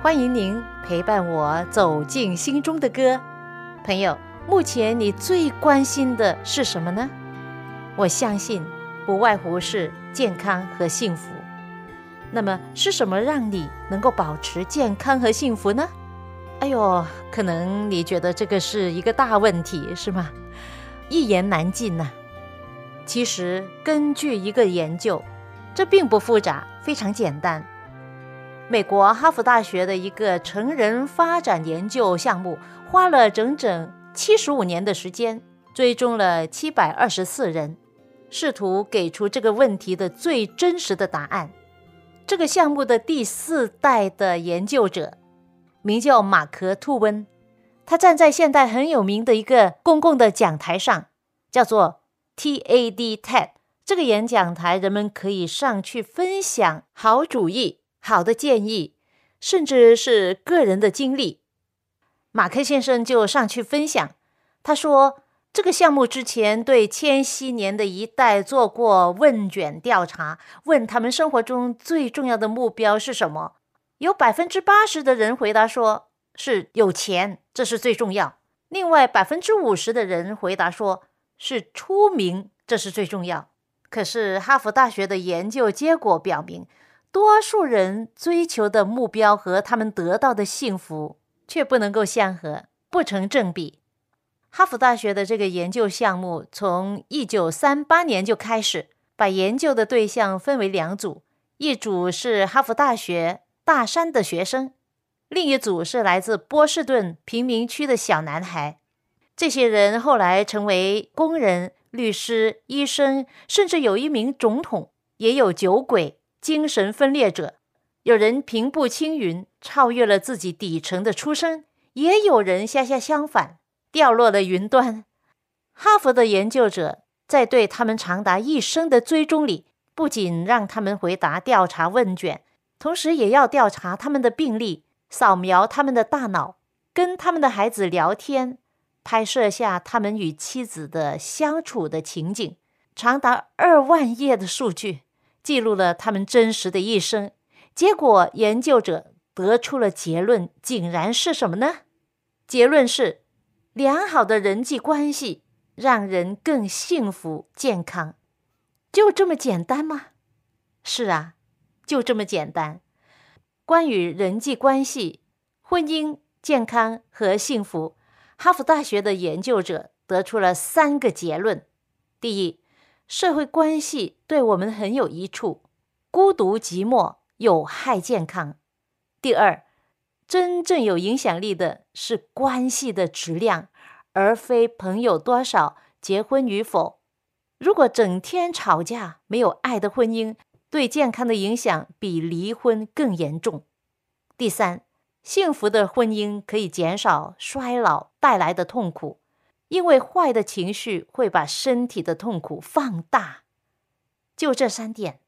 欢迎您陪伴我走进心中的歌，朋友。目前你最关心的是什么呢？我相信不外乎是健康和幸福。那么是什么让你能够保持健康和幸福呢？哎呦，可能你觉得这个是一个大问题，是吗？一言难尽呐。其实根据一个研究，这并不复杂，非常简单。美国哈佛大学的一个成人发展研究项目，花了整整七十五年的时间，追踪了七百二十四人，试图给出这个问题的最真实的答案。这个项目的第四代的研究者名叫马克·吐温，他站在现代很有名的一个公共的讲台上，叫做 TAD Ted。这个演讲台，人们可以上去分享好主意。好的建议，甚至是个人的经历，马克先生就上去分享。他说，这个项目之前对千禧年的一代做过问卷调查，问他们生活中最重要的目标是什么。有百分之八十的人回答说是有钱，这是最重要。另外百分之五十的人回答说是出名，这是最重要。可是哈佛大学的研究结果表明。多数人追求的目标和他们得到的幸福却不能够相合，不成正比。哈佛大学的这个研究项目从一九三八年就开始，把研究的对象分为两组：一组是哈佛大学大三的学生，另一组是来自波士顿贫民区的小男孩。这些人后来成为工人、律师、医生，甚至有一名总统，也有酒鬼。精神分裂者，有人平步青云，超越了自己底层的出身；也有人恰恰相反，掉落了云端。哈佛的研究者在对他们长达一生的追踪里，不仅让他们回答调查问卷，同时也要调查他们的病历，扫描他们的大脑，跟他们的孩子聊天，拍摄下他们与妻子的相处的情景，长达二万页的数据。记录了他们真实的一生，结果研究者得出了结论，竟然是什么呢？结论是：良好的人际关系让人更幸福健康。就这么简单吗？是啊，就这么简单。关于人际关系、婚姻、健康和幸福，哈佛大学的研究者得出了三个结论：第一。社会关系对我们很有益处，孤独寂寞有害健康。第二，真正有影响力的是关系的质量，而非朋友多少、结婚与否。如果整天吵架，没有爱的婚姻，对健康的影响比离婚更严重。第三，幸福的婚姻可以减少衰老带来的痛苦。因为坏的情绪会把身体的痛苦放大，就这三点。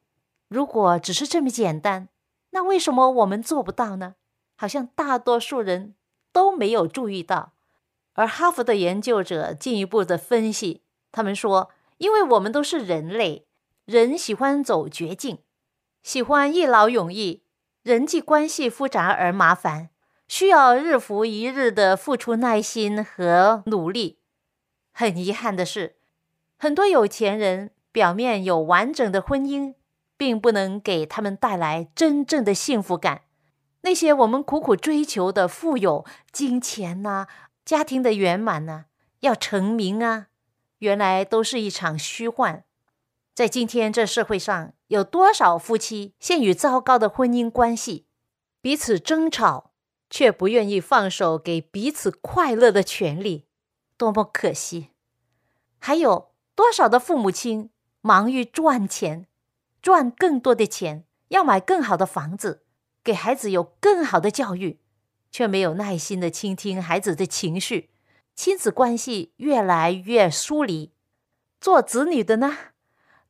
如果只是这么简单，那为什么我们做不到呢？好像大多数人都没有注意到。而哈佛的研究者进一步的分析，他们说，因为我们都是人类，人喜欢走绝境，喜欢一劳永逸，人际关系复杂而麻烦，需要日复一日的付出耐心和努力。很遗憾的是，很多有钱人表面有完整的婚姻，并不能给他们带来真正的幸福感。那些我们苦苦追求的富有、金钱呐、家庭的圆满呐，要成名啊，原来都是一场虚幻。在今天这社会上，有多少夫妻陷于糟糕的婚姻关系，彼此争吵，却不愿意放手给彼此快乐的权利，多么可惜！还有多少的父母亲忙于赚钱，赚更多的钱，要买更好的房子，给孩子有更好的教育，却没有耐心的倾听孩子的情绪，亲子关系越来越疏离。做子女的呢？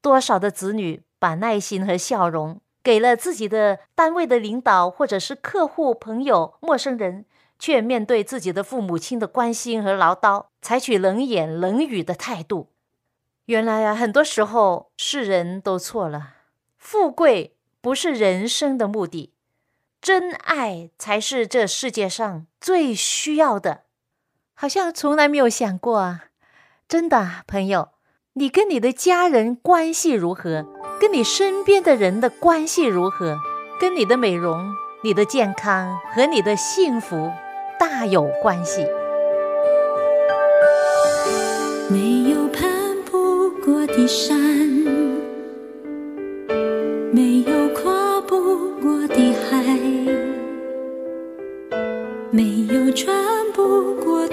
多少的子女把耐心和笑容给了自己的单位的领导，或者是客户、朋友、陌生人，却面对自己的父母亲的关心和唠叨，采取冷言冷语的态度。原来啊，很多时候世人都错了，富贵不是人生的目的，真爱才是这世界上最需要的。好像从来没有想过啊，真的朋友。你跟你的家人关系如何？跟你身边的人的关系如何？跟你的美容、你的健康和你的幸福大有关系。没有攀不过的山，没有跨不过的海，没有穿不过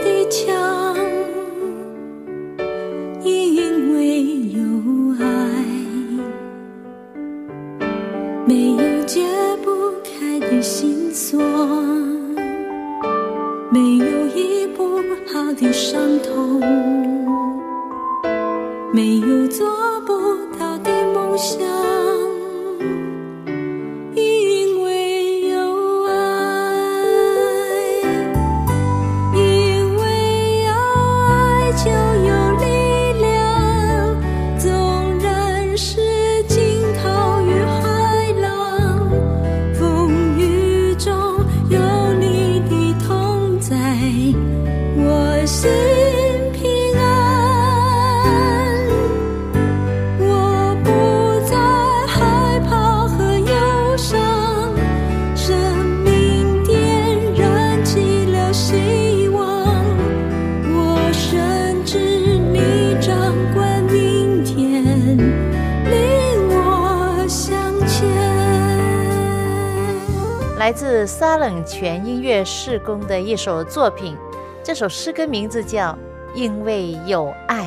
泉音乐事工的一首作品，这首诗歌名字叫《因为有爱》。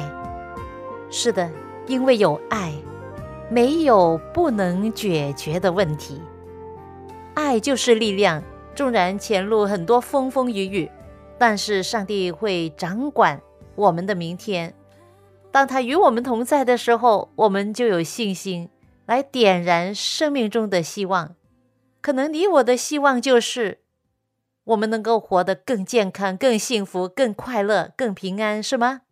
是的，因为有爱，没有不能解决的问题。爱就是力量，纵然前路很多风风雨雨，但是上帝会掌管我们的明天。当他与我们同在的时候，我们就有信心来点燃生命中的希望。可能你我的希望就是，我们能够活得更健康、更幸福、更快乐、更平安，是吗？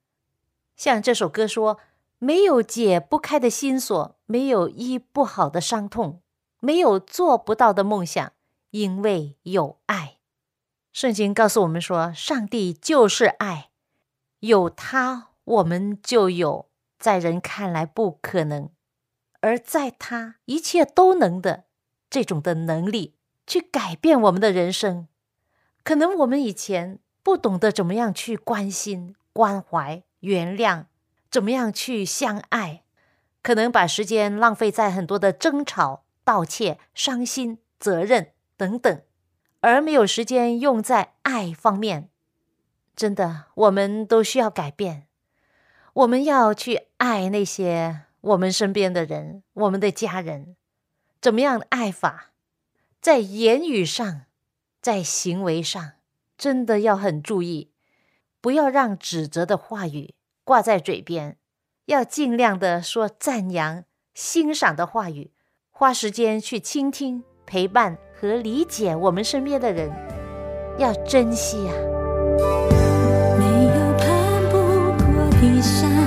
像这首歌说：“没有解不开的心锁，没有医不好的伤痛，没有做不到的梦想，因为有爱。”圣经告诉我们说：“上帝就是爱，有他，我们就有在人看来不可能，而在他一切都能的。”这种的能力去改变我们的人生，可能我们以前不懂得怎么样去关心、关怀、原谅，怎么样去相爱，可能把时间浪费在很多的争吵、道歉、伤心、责任等等，而没有时间用在爱方面。真的，我们都需要改变，我们要去爱那些我们身边的人，我们的家人。怎么样的爱法，在言语上，在行为上，真的要很注意，不要让指责的话语挂在嘴边，要尽量的说赞扬、欣赏的话语，花时间去倾听、陪伴和理解我们身边的人，要珍惜呀。没有攀不过的山。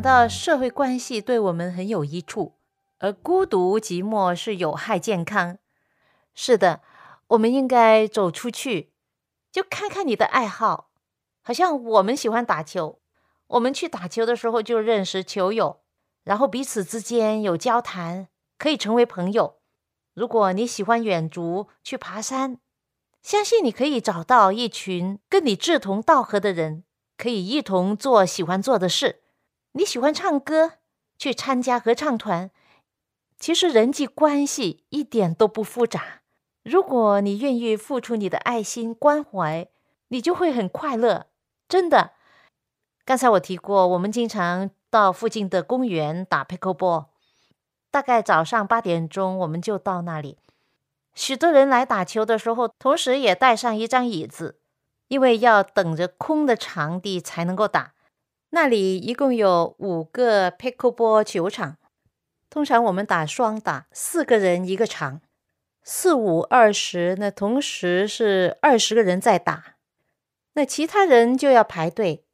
讲到社会关系对我们很有益处，而孤独寂寞是有害健康。是的，我们应该走出去，就看看你的爱好。好像我们喜欢打球，我们去打球的时候就认识球友，然后彼此之间有交谈，可以成为朋友。如果你喜欢远足，去爬山，相信你可以找到一群跟你志同道合的人，可以一同做喜欢做的事。你喜欢唱歌，去参加合唱团。其实人际关系一点都不复杂。如果你愿意付出你的爱心关怀，你就会很快乐。真的。刚才我提过，我们经常到附近的公园打 pickleball。大概早上八点钟，我们就到那里。许多人来打球的时候，同时也带上一张椅子，因为要等着空的场地才能够打。那里一共有五个 pickleball 球场。通常我们打双打，四个人一个场，四五二十，那同时是二十个人在打。那其他人就要排队。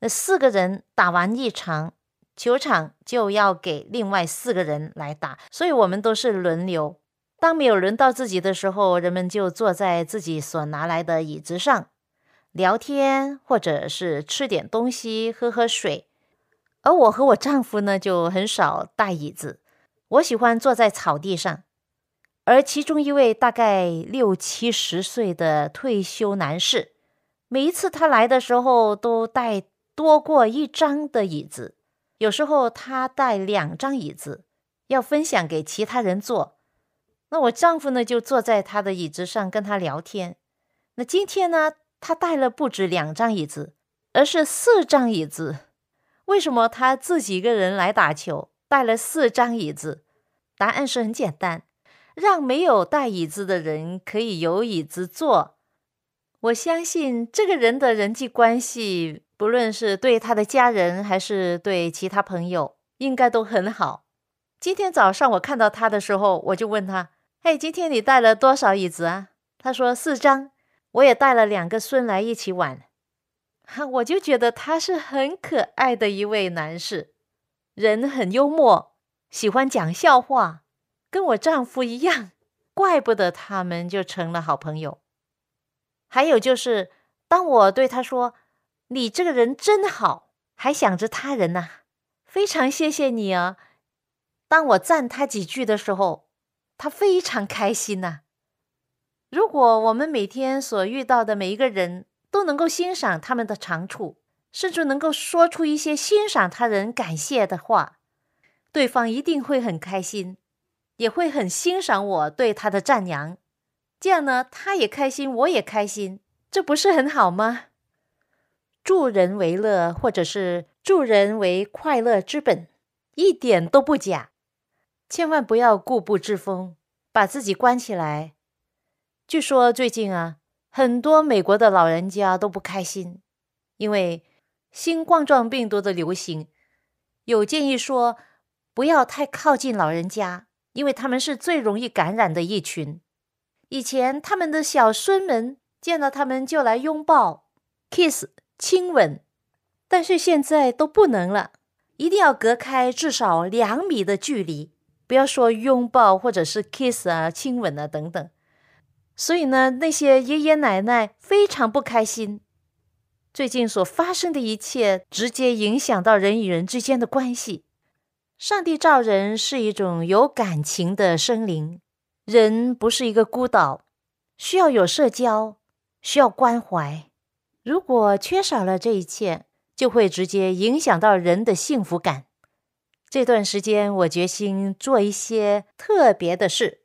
那四个人打完一场，球场就要给另外四个人来打，所以我们都是轮流。当没有轮到自己的时候，人们就坐在自己所拿来的椅子上聊天，或者是吃点东西、喝喝水。而我和我丈夫呢，就很少带椅子。我喜欢坐在草地上，而其中一位大概六七十岁的退休男士，每一次他来的时候都带多过一张的椅子，有时候他带两张椅子，要分享给其他人坐。那我丈夫呢，就坐在他的椅子上跟他聊天。那今天呢，他带了不止两张椅子，而是四张椅子。为什么他自己一个人来打球？带了四张椅子，答案是很简单，让没有带椅子的人可以有椅子坐。我相信这个人的人际关系，不论是对他的家人还是对其他朋友，应该都很好。今天早上我看到他的时候，我就问他：“嘿，今天你带了多少椅子啊？”他说：“四张。”我也带了两个孙来一起玩。哈，我就觉得他是很可爱的一位男士。人很幽默，喜欢讲笑话，跟我丈夫一样，怪不得他们就成了好朋友。还有就是，当我对他说：“你这个人真好，还想着他人呐，非常谢谢你啊。”当我赞他几句的时候，他非常开心呐。如果我们每天所遇到的每一个人都能够欣赏他们的长处，甚至能够说出一些欣赏他人、感谢的话，对方一定会很开心，也会很欣赏我对他的赞扬。这样呢，他也开心，我也开心，这不是很好吗？助人为乐，或者是助人为快乐之本，一点都不假。千万不要固步自封，把自己关起来。据说最近啊，很多美国的老人家都不开心，因为。新冠状病毒的流行，有建议说不要太靠近老人家，因为他们是最容易感染的一群。以前他们的小孙们见到他们就来拥抱、kiss、亲吻，但是现在都不能了，一定要隔开至少两米的距离，不要说拥抱或者是 kiss 啊、亲吻啊等等。所以呢，那些爷爷奶奶非常不开心。最近所发生的一切，直接影响到人与人之间的关系。上帝造人是一种有感情的生灵，人不是一个孤岛，需要有社交，需要关怀。如果缺少了这一切，就会直接影响到人的幸福感。这段时间，我决心做一些特别的事，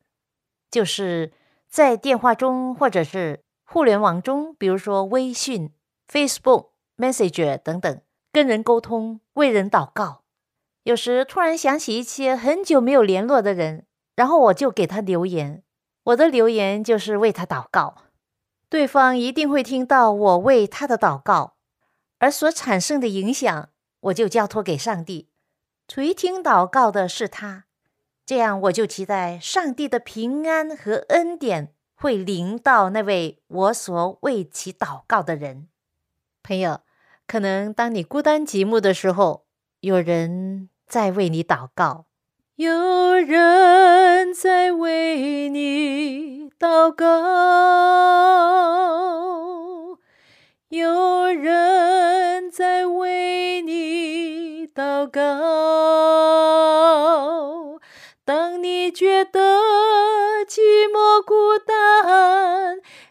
就是在电话中或者是互联网中，比如说微信。Facebook、Messenger 等等，跟人沟通，为人祷告。有时突然想起一些很久没有联络的人，然后我就给他留言。我的留言就是为他祷告，对方一定会听到我为他的祷告，而所产生的影响，我就交托给上帝。垂听祷告的是他，这样我就期待上帝的平安和恩典会临到那位我所为其祷告的人。朋友，可能当你孤单寂寞的时候，有人在为你祷告，有人在为你祷告，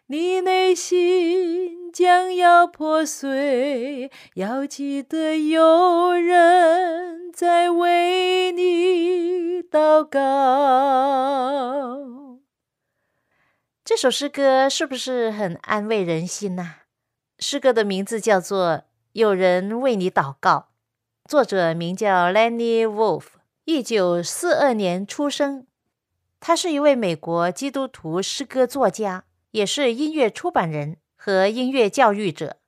你内心将要破碎，要记得有人在为你祷告。这首诗歌是不是很安慰人心呐、诗歌的名字叫做《有人为你祷告》，作者名叫 Lenny Wolf，一九四二年出生。他是一位美国基督徒诗歌作家，也是音乐出版人和音乐教育者，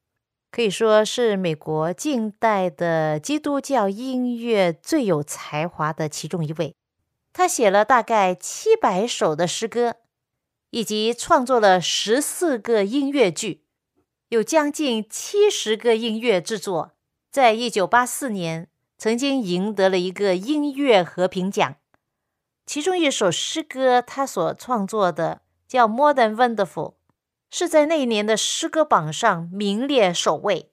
可以说是美国近代的基督教音乐最有才华的其中一位。他写了大概七百首的诗歌，以及创作了十四个音乐剧，有将近七十个音乐制作。在一九八四年，曾经赢得了一个音乐和平奖。其中一首诗歌，他所创作的叫《More Than Wonderful》，是在那一年的诗歌榜上名列首位。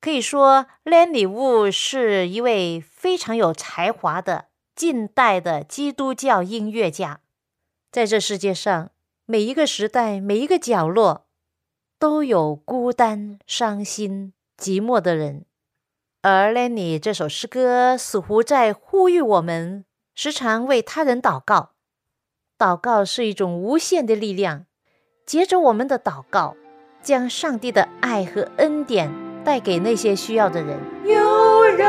可以说，Lenny Wu 是一位非常有才华的近代的基督教音乐家。在这世界上，每一个时代、每一个角落，都有孤单、伤心、寂寞的人。而 Lenny 这首诗歌似乎在呼吁我们。时常为他人祷告，祷告是一种无限的力量。接着我们的祷告，将上帝的爱和恩典带给那些需要的人。有人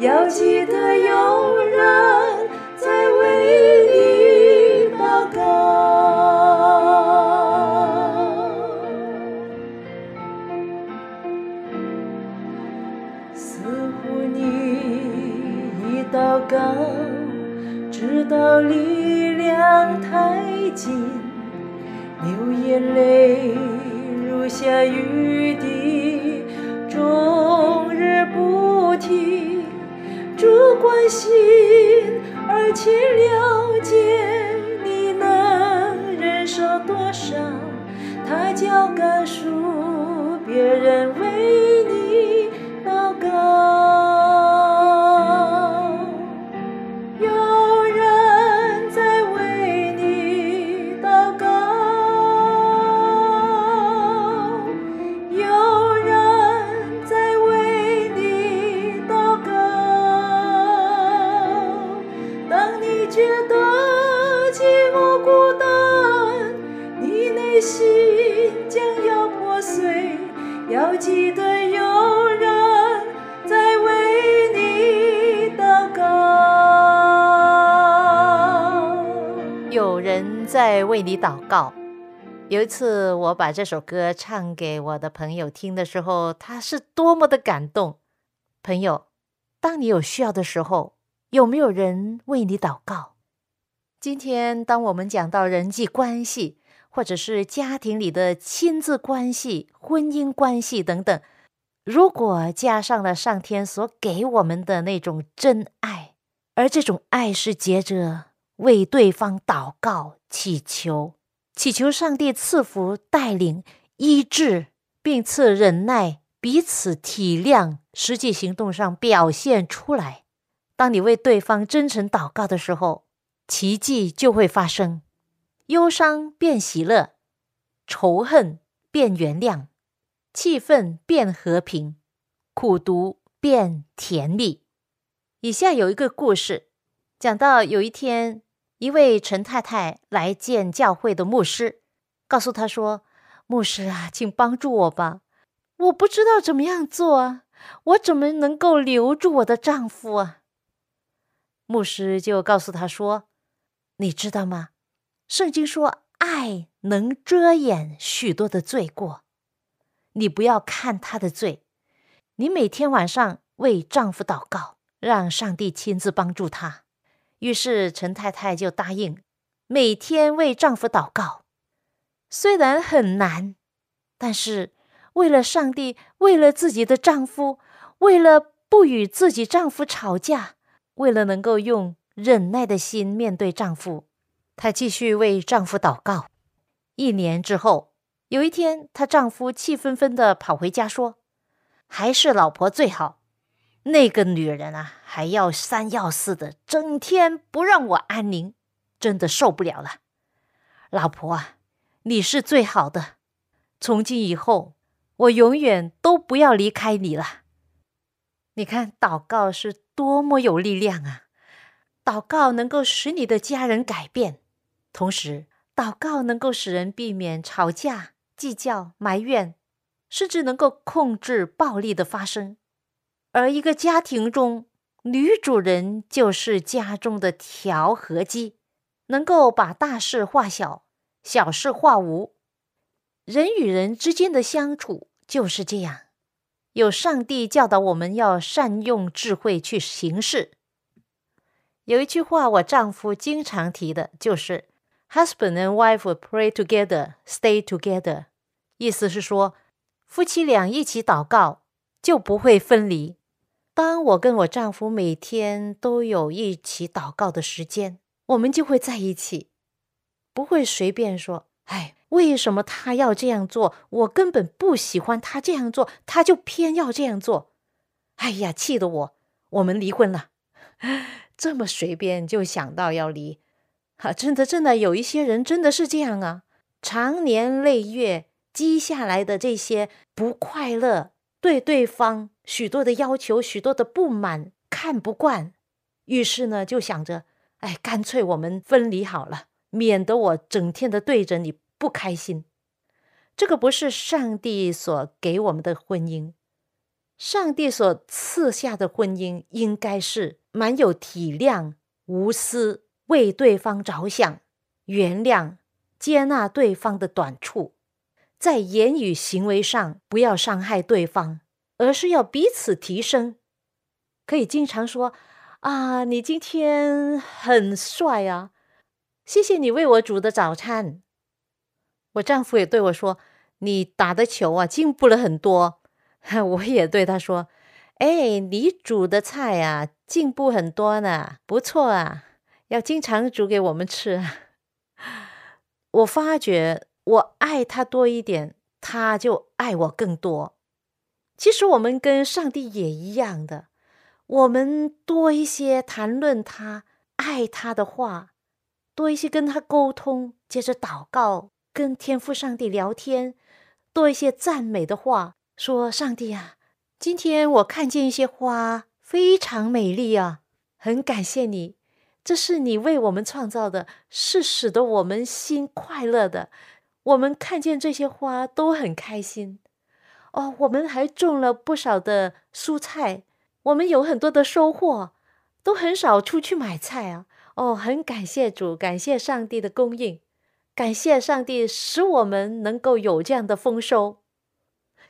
要记得有人在为你祷告。似乎你已祷告，直到力量太尽。流眼泪如下雨滴，终心，而且了解你能忍受多少，他叫干数别人为有人在为你祷告。有一次，我把这首歌唱给我的朋友听的时候，他是多么的感动。朋友，当你有需要的时候，有没有人为你祷告？今天，当我们讲到人际关系，或者是家庭里的亲子关系、婚姻关系等等，如果加上了上天所给我们的那种真爱，而这种爱是接着为对方祷告、祈求，祈求上帝赐福、带领、医治，并赐忍耐、彼此体谅，实际行动上表现出来。当你为对方真诚祷告的时候，奇迹就会发生，忧伤变喜乐，仇恨变原谅，气愤变和平，苦读变甜蜜。以下有一个故事，讲到有一天，一位陈太太来见教会的牧师，告诉他说：“牧师啊，请帮助我吧，我不知道怎么样做啊，我怎么能够留住我的丈夫啊？”牧师就告诉他说：“你知道吗？圣经说，爱能遮掩许多的罪过。你不要看他的罪，你每天晚上为丈夫祷告，让上帝亲自帮助他。于是陈太太就答应每天为丈夫祷告。虽然很难，但是为了上帝，为了自己的丈夫，为了不与自己丈夫吵架，为了能够用忍耐的心面对丈夫，她继续为丈夫祷告。一年之后，有一天，她丈夫气愤愤的跑回家说：“还是老婆最好，那个女人啊，还要三要四的，整天不让我安宁，真的受不了了。”老婆啊。你是最好的，从今以后，我永远都不要离开你了。你看，祷告是多么有力量啊！祷告能够使你的家人改变，同时，祷告能够使人避免吵架、计较、埋怨，甚至能够控制暴力的发生。而一个家庭中，女主人就是家中的调和机，能够把大事化小。小事化无，人与人之间的相处就是这样。有上帝教导我们要善用智慧去行事。有一句话，我丈夫经常提的，就是 “Husband and wife pray together, stay together”，意思是说，夫妻俩一起祷告就不会分离。当我跟我丈夫每天都有一起祷告的时间，我们就会在一起。不会随便说，哎，为什么他要这样做？我根本不喜欢他这样做，他就偏要这样做。哎呀，气得我，我们离婚了。这么随便就想到要离，哈，真的，真的有一些人真的是这样啊，长年累月积下来的这些不快乐，对对方许多的要求，许多的不满，看不惯，于是呢，就想着，哎，干脆我们分离好了。免得我整天的对着你不开心，这个不是上帝所给我们的婚姻。上帝所赐下的婚姻应该是蛮有体谅、无私，为对方着想，原谅、接纳对方的短处，在言语行为上不要伤害对方，而是要彼此提升。可以经常说：“啊，你今天很帅啊。”谢谢你为我煮的早餐。我丈夫也对我说：“你打的球啊，进步了很多。” 我也对他说：“哎，你煮的菜啊，进步很多呢，不错啊，要经常煮给我们吃。”我发觉我爱他多一点，他就爱我更多。其实我们跟上帝也一样的，我们多一些谈论他爱他的话。多一些跟他沟通，接着祷告，跟天父上帝聊天，多一些赞美的话，说：“上帝啊，今天我看见一些花，非常美丽啊，很感谢你，这是你为我们创造的，是使得我们心快乐的。我们看见这些花都很开心。哦，我们还种了不少的蔬菜，我们有很多的收获，都很少出去买菜啊。”哦，很感谢主，感谢上帝的供应，感谢上帝使我们能够有这样的丰收。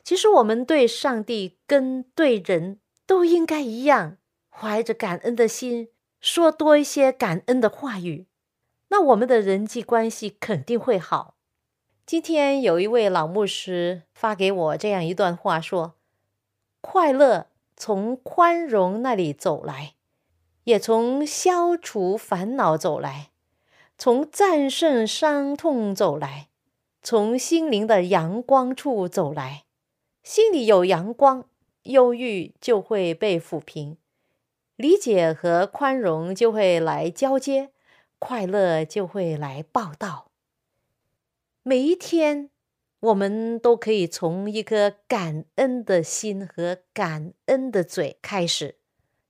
其实我们对上帝跟对人都应该一样，怀着感恩的心，说多一些感恩的话语，那我们的人际关系肯定会好。今天有一位老牧师发给我这样一段话，说：“快乐从宽容那里走来。”也从消除烦恼走来，从战胜伤痛走来，从心灵的阳光处走来。心里有阳光，忧郁就会被抚平，理解和宽容就会来交接，快乐就会来报道。每一天，我们都可以从一颗感恩的心和感恩的嘴开始。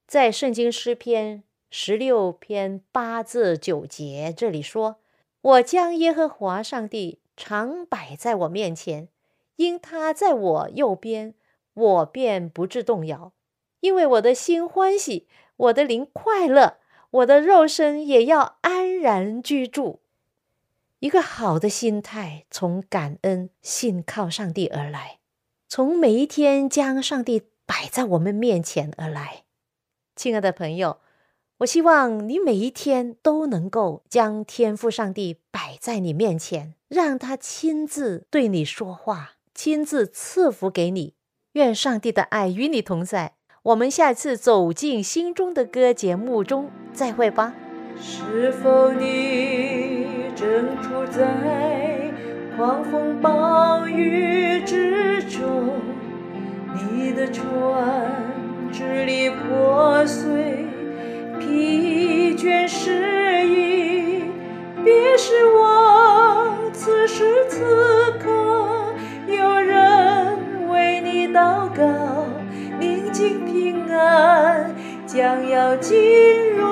在圣经诗篇十六篇八字九节这里说：“我将耶和华上帝常摆在我面前，因他在我右边，我便不致动摇。因为我的心欢喜，我的灵快乐，我的肉身也要安然居住。”一个好的心态从感恩、信靠上帝而来，从每一天将上帝摆在我们面前而来。亲爱的朋友，我希望你每一天都能够将天赋上帝摆在你面前，让他亲自对你说话，亲自赐福给你。愿上帝的爱与你同在。我们下次走进心中的歌节目中再会吧。是否你正处在狂风暴雨之中？你的船支离破碎，疲倦失意。别失望，此时此刻有人为你祷告，宁静平安将要进入